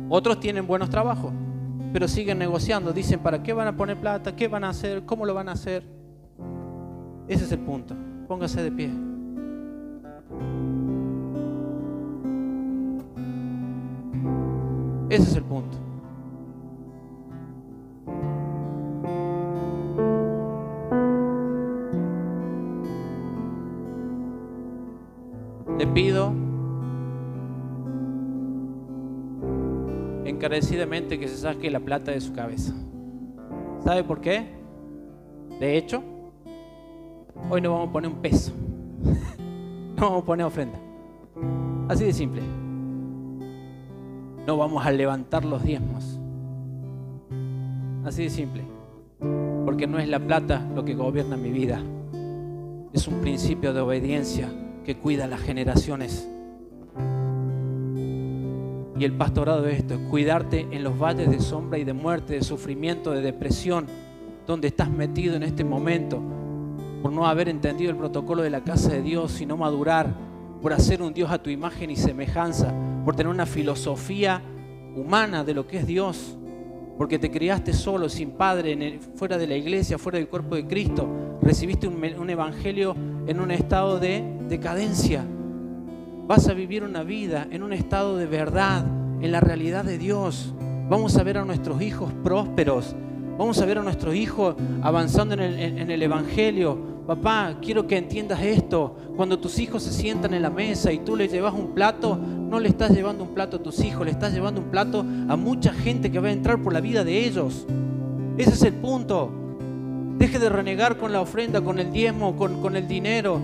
Otros tienen buenos trabajos, pero siguen negociando. Dicen, ¿para qué van a poner plata? ¿Qué van a hacer? ¿Cómo lo van a hacer? Ese es el punto. Póngase de pie. Ese es el punto. Le pido encarecidamente que se saque la plata de su cabeza. ¿Sabe por qué? De hecho, hoy no vamos a poner un peso. no vamos a poner ofrenda. Así de simple no vamos a levantar los diezmos. Así de simple. Porque no es la plata lo que gobierna mi vida. Es un principio de obediencia que cuida las generaciones. Y el pastorado es esto, es cuidarte en los valles de sombra y de muerte, de sufrimiento, de depresión, donde estás metido en este momento, por no haber entendido el protocolo de la casa de Dios, y no madurar, por hacer un Dios a tu imagen y semejanza, por tener una filosofía humana de lo que es Dios, porque te criaste solo, sin padre, fuera de la iglesia, fuera del cuerpo de Cristo, recibiste un, evangelio en un estado de decadencia. Vas a vivir una vida en un estado de verdad, en la realidad de Dios. Vamos a ver a nuestros hijos prósperos. Vamos a ver a nuestros hijos avanzando en el Evangelio, Papá, quiero que entiendas esto. Cuando tus hijos se sientan en la mesa y tú les llevas un plato, no le estás llevando un plato a tus hijos, le estás llevando un plato a mucha gente que va a entrar por la vida de ellos. Ese es el punto. Deje de renegar con la ofrenda, con el diezmo, con, con el dinero.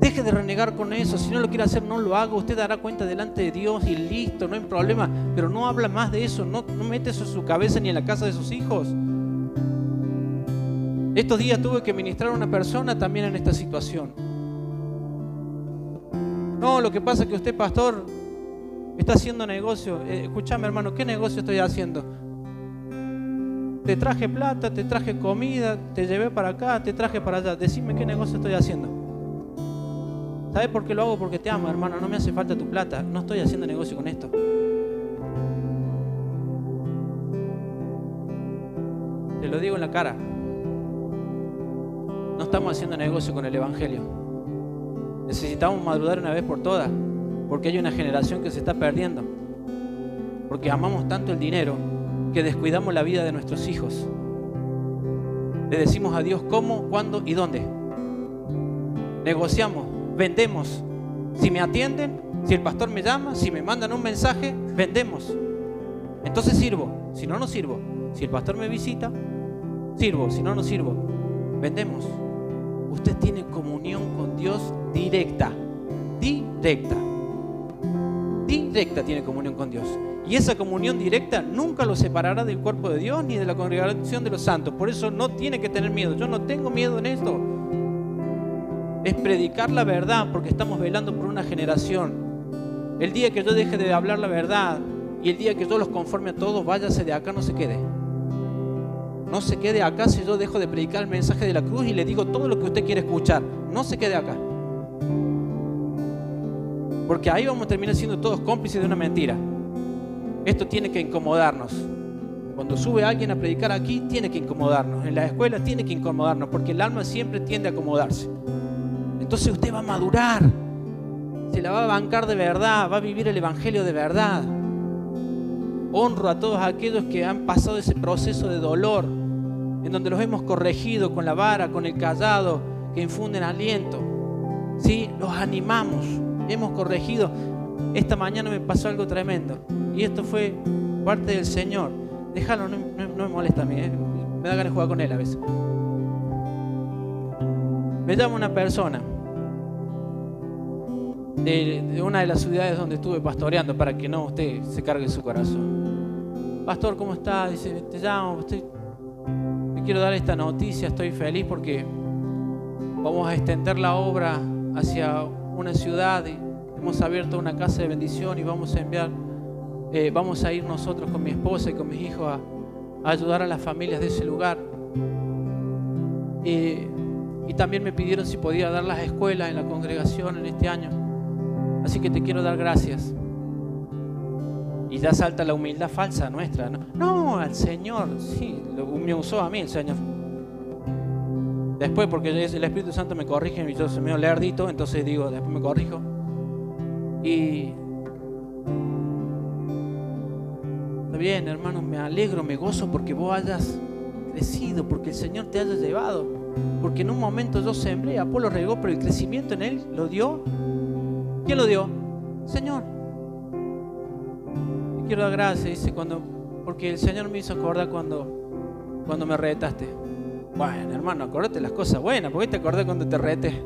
Deje de renegar con eso. Si no lo quiere hacer, no lo haga. Usted dará cuenta delante de Dios y listo, no hay problema. Pero no habla más de eso. No, no mete eso en su cabeza ni en la casa de sus hijos. Estos días tuve que ministrar a una persona también en esta situación. No, lo que pasa es que usted, pastor, está haciendo negocio. Eh, escúchame, hermano, ¿qué negocio estoy haciendo? Te traje plata, te traje comida, te llevé para acá, te traje para allá. Decime qué negocio estoy haciendo. ¿Sabes por qué lo hago? Porque te amo, hermano. No me hace falta tu plata. No estoy haciendo negocio con esto. Te lo digo en la cara no estamos haciendo negocio con el Evangelio. Necesitamos madurar una vez por todas, porque hay una generación que se está perdiendo, porque amamos tanto el dinero que descuidamos la vida de nuestros hijos. Le decimos a Dios cómo, cuándo y dónde. Negociamos, vendemos. Si me atienden, si el pastor me llama, si me mandan un mensaje, vendemos. Entonces sirvo. Si no, no sirvo. Si el pastor me visita, sirvo. Si no, no sirvo. Vendemos usted tiene comunión con Dios directa. Directa. Directa tiene comunión con Dios. Y esa comunión directa nunca lo separará del cuerpo de Dios ni de la congregación de los santos. Por eso no tiene que tener miedo. Yo no tengo miedo en esto. Es predicar la verdad porque estamos velando por una generación. El día que yo deje de hablar la verdad y el día que yo los conforme a todos, váyase de acá, no se quede no se quede acá si yo dejo de predicar el mensaje de la cruz y le digo todo lo que usted quiere escuchar. No se quede acá. Porque ahí vamos a terminar siendo todos cómplices de una mentira. Esto tiene que incomodarnos. Cuando sube alguien a predicar aquí, tiene que incomodarnos. En la escuela tiene que incomodarnos, porque el alma siempre tiende a acomodarse. Entonces usted va a madurar, se la va a bancar de verdad, va a vivir el Evangelio de verdad. Honro a todos aquellos que han pasado ese proceso de dolor, en donde los hemos corregido con la vara, con el callado, que infunden aliento. ¿Sí? Los animamos, hemos corregido. Esta mañana me pasó algo tremendo y esto fue parte del Señor. Déjalo, no, me molesta a mí, ¿eh? me da ganas de jugar con él a veces. Me llama una persona de, una de las ciudades donde estuve pastoreando para que no usted se cargue su corazón. Pastor, ¿cómo está? Dice, te llamo, estoy quiero dar esta noticia, estoy feliz porque vamos a extender la obra hacia una ciudad hemos abierto una casa de bendición y vamos a enviar, eh, vamos a ir nosotros con mi esposa y con mis hijos a ayudar a las familias de ese lugar. Y, y también me pidieron si podía dar las escuelas en la congregación en este año. Así que te quiero dar gracias. Y ya salta la humildad falsa nuestra. No, al Señor, sí, lo, me usó a mí el Señor. Después, porque el Espíritu Santo me corrige y yo soy medio lerdito, entonces digo, después me corrijo. Y. Está bien, hermano, me alegro, me gozo porque vos hayas crecido, porque el Señor te haya llevado. Porque en un momento yo sembré, Apolo regó, pero el crecimiento en él lo dio. ¿Quién lo dio? Señor. Quiero dar gracias, dice, cuando, porque el Señor me hizo acordar cuando, cuando me retaste. Bueno, hermano, acordate las cosas buenas, ¿por qué te acordé cuando te rete?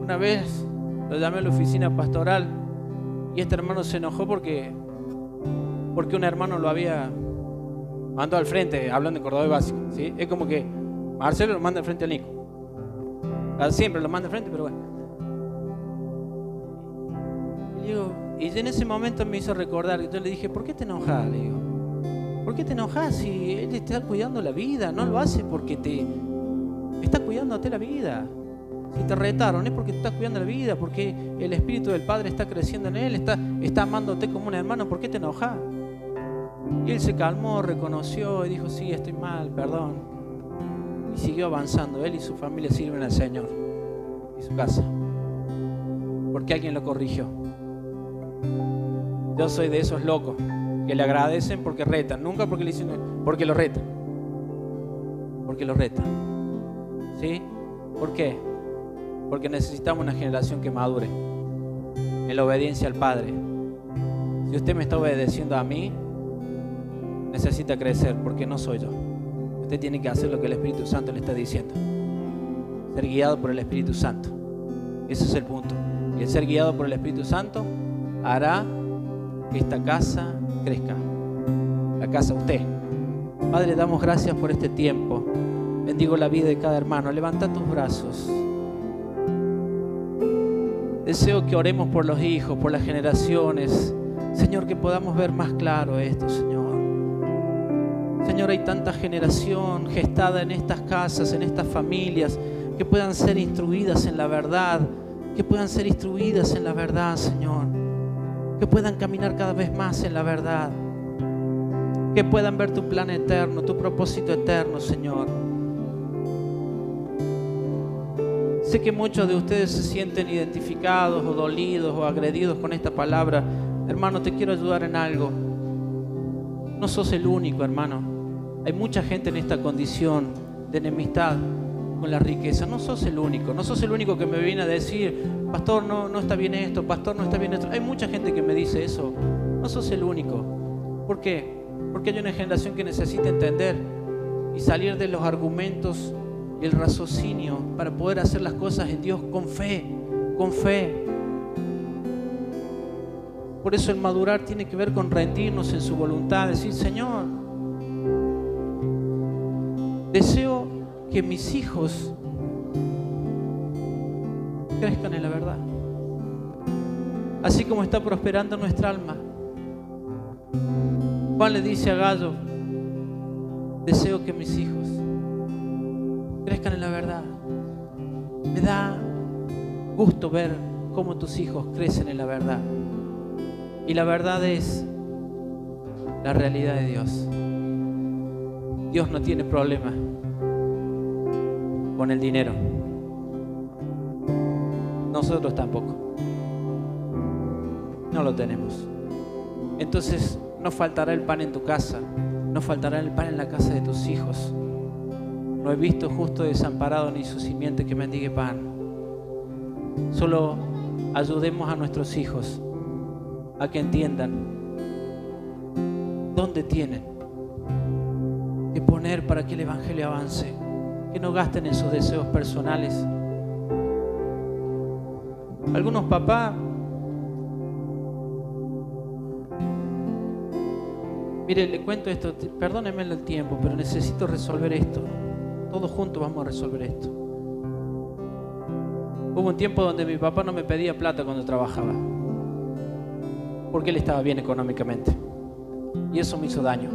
Una vez lo llamé a la oficina pastoral y este hermano se enojó porque, porque un hermano lo había mandado al frente, hablando de Córdoba básico. Es como que Marcelo lo manda al frente al Nico. Siempre lo manda al frente, pero bueno. Digo, y en ese momento me hizo recordar, yo le dije, ¿por qué te enojas? Le digo, ¿Por qué te enojas si Él está cuidando la vida? No lo hace porque te está cuidándote la vida. Si te retaron es porque te estás cuidando la vida, porque el Espíritu del Padre está creciendo en Él, está, está amándote como un hermano. ¿Por qué te enojas? Y él se calmó, reconoció y dijo, sí, estoy mal, perdón. Y siguió avanzando. Él y su familia sirven al Señor y su casa. Porque alguien lo corrigió. Yo soy de esos locos que le agradecen porque retan, nunca porque le dicen, porque lo retan. Porque lo retan. ¿Sí? ¿Por qué? Porque necesitamos una generación que madure en la obediencia al Padre. Si usted me está obedeciendo a mí, necesita crecer porque no soy yo. Usted tiene que hacer lo que el Espíritu Santo le está diciendo. Ser guiado por el Espíritu Santo. Ese es el punto. Y el ser guiado por el Espíritu Santo hará que esta casa crezca. La casa usted. Padre, damos gracias por este tiempo. Bendigo la vida de cada hermano. Levanta tus brazos. Deseo que oremos por los hijos, por las generaciones. Señor, que podamos ver más claro esto, Señor. Señor, hay tanta generación gestada en estas casas, en estas familias, que puedan ser instruidas en la verdad, que puedan ser instruidas en la verdad, Señor que puedan caminar cada vez más en la verdad, que puedan ver tu plan eterno, tu propósito eterno, Señor. Sé que muchos de ustedes se sienten identificados o dolidos o agredidos con esta palabra. Hermano, te quiero ayudar en algo. No sos el único, hermano. Hay mucha gente en esta condición de enemistad con la riqueza. No sos el único. No sos el único que me viene a decir, pastor, no, no está bien esto, pastor, no está bien esto. Hay mucha gente que me dice eso. No sos el único. ¿Por qué? Porque hay una generación que necesita entender y salir de los argumentos y el raciocinio para poder hacer las cosas en Dios con fe, con fe. Por eso el madurar tiene que ver con rendirnos en su voluntad, decir, Señor, deseo que mis hijos crezcan en la verdad. Así como está prosperando nuestra alma. Juan le dice a Gallo, deseo que mis hijos crezcan en la verdad. Me da gusto ver cómo tus hijos crecen en la verdad. Y la verdad es la realidad de Dios. Dios no tiene problema con el dinero nosotros tampoco. No lo tenemos. Entonces no faltará el pan en tu casa, no faltará el pan en la casa de tus hijos. No he visto justo desamparado ni su simiente que mendigue pan. Solo ayudemos a nuestros hijos a que entiendan dónde tienen que poner para que el Evangelio avance. Que no gasten en sus deseos personales algunos papás Mire, le cuento esto, perdónenme el tiempo, pero necesito resolver esto. Todos juntos vamos a resolver esto. Hubo un tiempo donde mi papá no me pedía plata cuando trabajaba, porque él estaba bien económicamente. Y eso me hizo daño.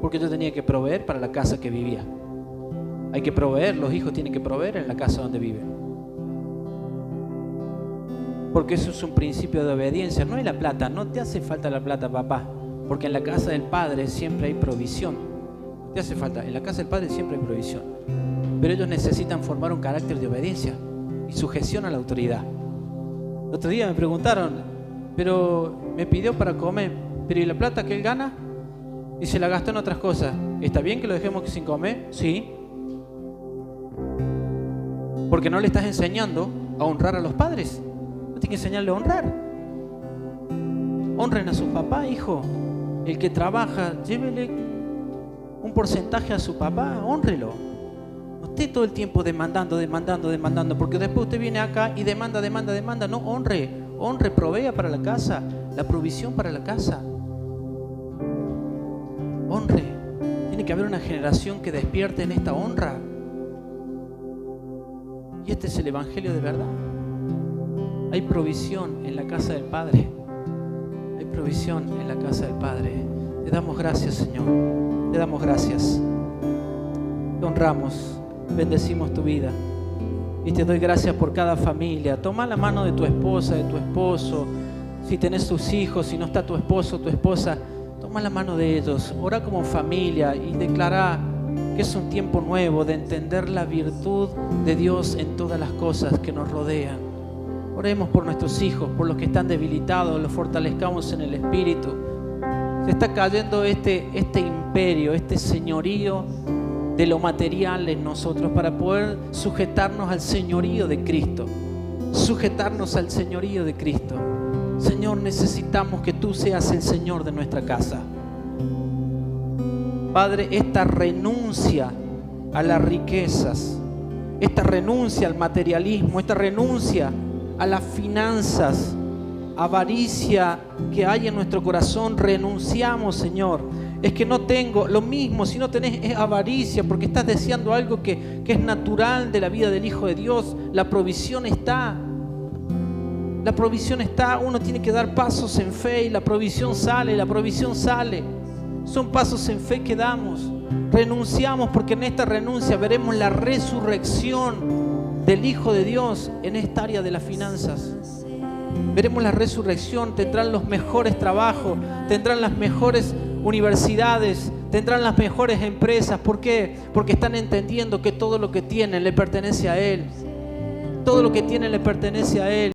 Porque yo tenía que proveer para la casa que vivía. Hay que proveer, los hijos tienen que proveer en la casa donde viven. Porque eso es un principio de obediencia. No hay la plata, no te hace falta la plata, papá. Porque en la casa del Padre siempre hay provisión. te hace falta, en la casa del Padre siempre hay provisión. Pero ellos necesitan formar un carácter de obediencia y sujeción a la autoridad. El otro día me preguntaron, pero me pidió para comer, pero ¿y la plata que él gana? Y se la gastó en otras cosas. ¿Está bien que lo dejemos sin comer? Sí. Porque no le estás enseñando a honrar a los padres. No tienes que enseñarle a honrar. Honren a su papá, hijo. El que trabaja, llévele un porcentaje a su papá, honrelo. No esté todo el tiempo demandando, demandando, demandando, porque después usted viene acá y demanda, demanda, demanda. No, honre, honre, provea para la casa, la provisión para la casa. Honre. Tiene que haber una generación que despierte en esta honra. Y este es el Evangelio de verdad. Hay provisión en la casa del Padre. Hay provisión en la casa del Padre. Le damos gracias, Señor. Le damos gracias. Te honramos. Bendecimos tu vida. Y te doy gracias por cada familia. Toma la mano de tu esposa, de tu esposo. Si tenés tus hijos, si no está tu esposo, tu esposa, toma la mano de ellos. Ora como familia y declara que es un tiempo nuevo de entender la virtud de Dios en todas las cosas que nos rodean. Oremos por nuestros hijos, por los que están debilitados, los fortalezcamos en el Espíritu. Se está cayendo este, este imperio, este señorío de lo material en nosotros para poder sujetarnos al señorío de Cristo. Sujetarnos al señorío de Cristo. Señor, necesitamos que tú seas el Señor de nuestra casa. Padre, esta renuncia a las riquezas, esta renuncia al materialismo, esta renuncia a las finanzas, avaricia que hay en nuestro corazón, renunciamos, Señor. Es que no tengo lo mismo, si no tenés es avaricia, porque estás deseando algo que, que es natural de la vida del Hijo de Dios. La provisión está. La provisión está, uno tiene que dar pasos en fe y la provisión sale, la provisión sale. Son pasos en fe que damos. Renunciamos porque en esta renuncia veremos la resurrección del Hijo de Dios en esta área de las finanzas. Veremos la resurrección, tendrán los mejores trabajos, tendrán las mejores universidades, tendrán las mejores empresas. ¿Por qué? Porque están entendiendo que todo lo que tienen le pertenece a Él. Todo lo que tienen le pertenece a Él.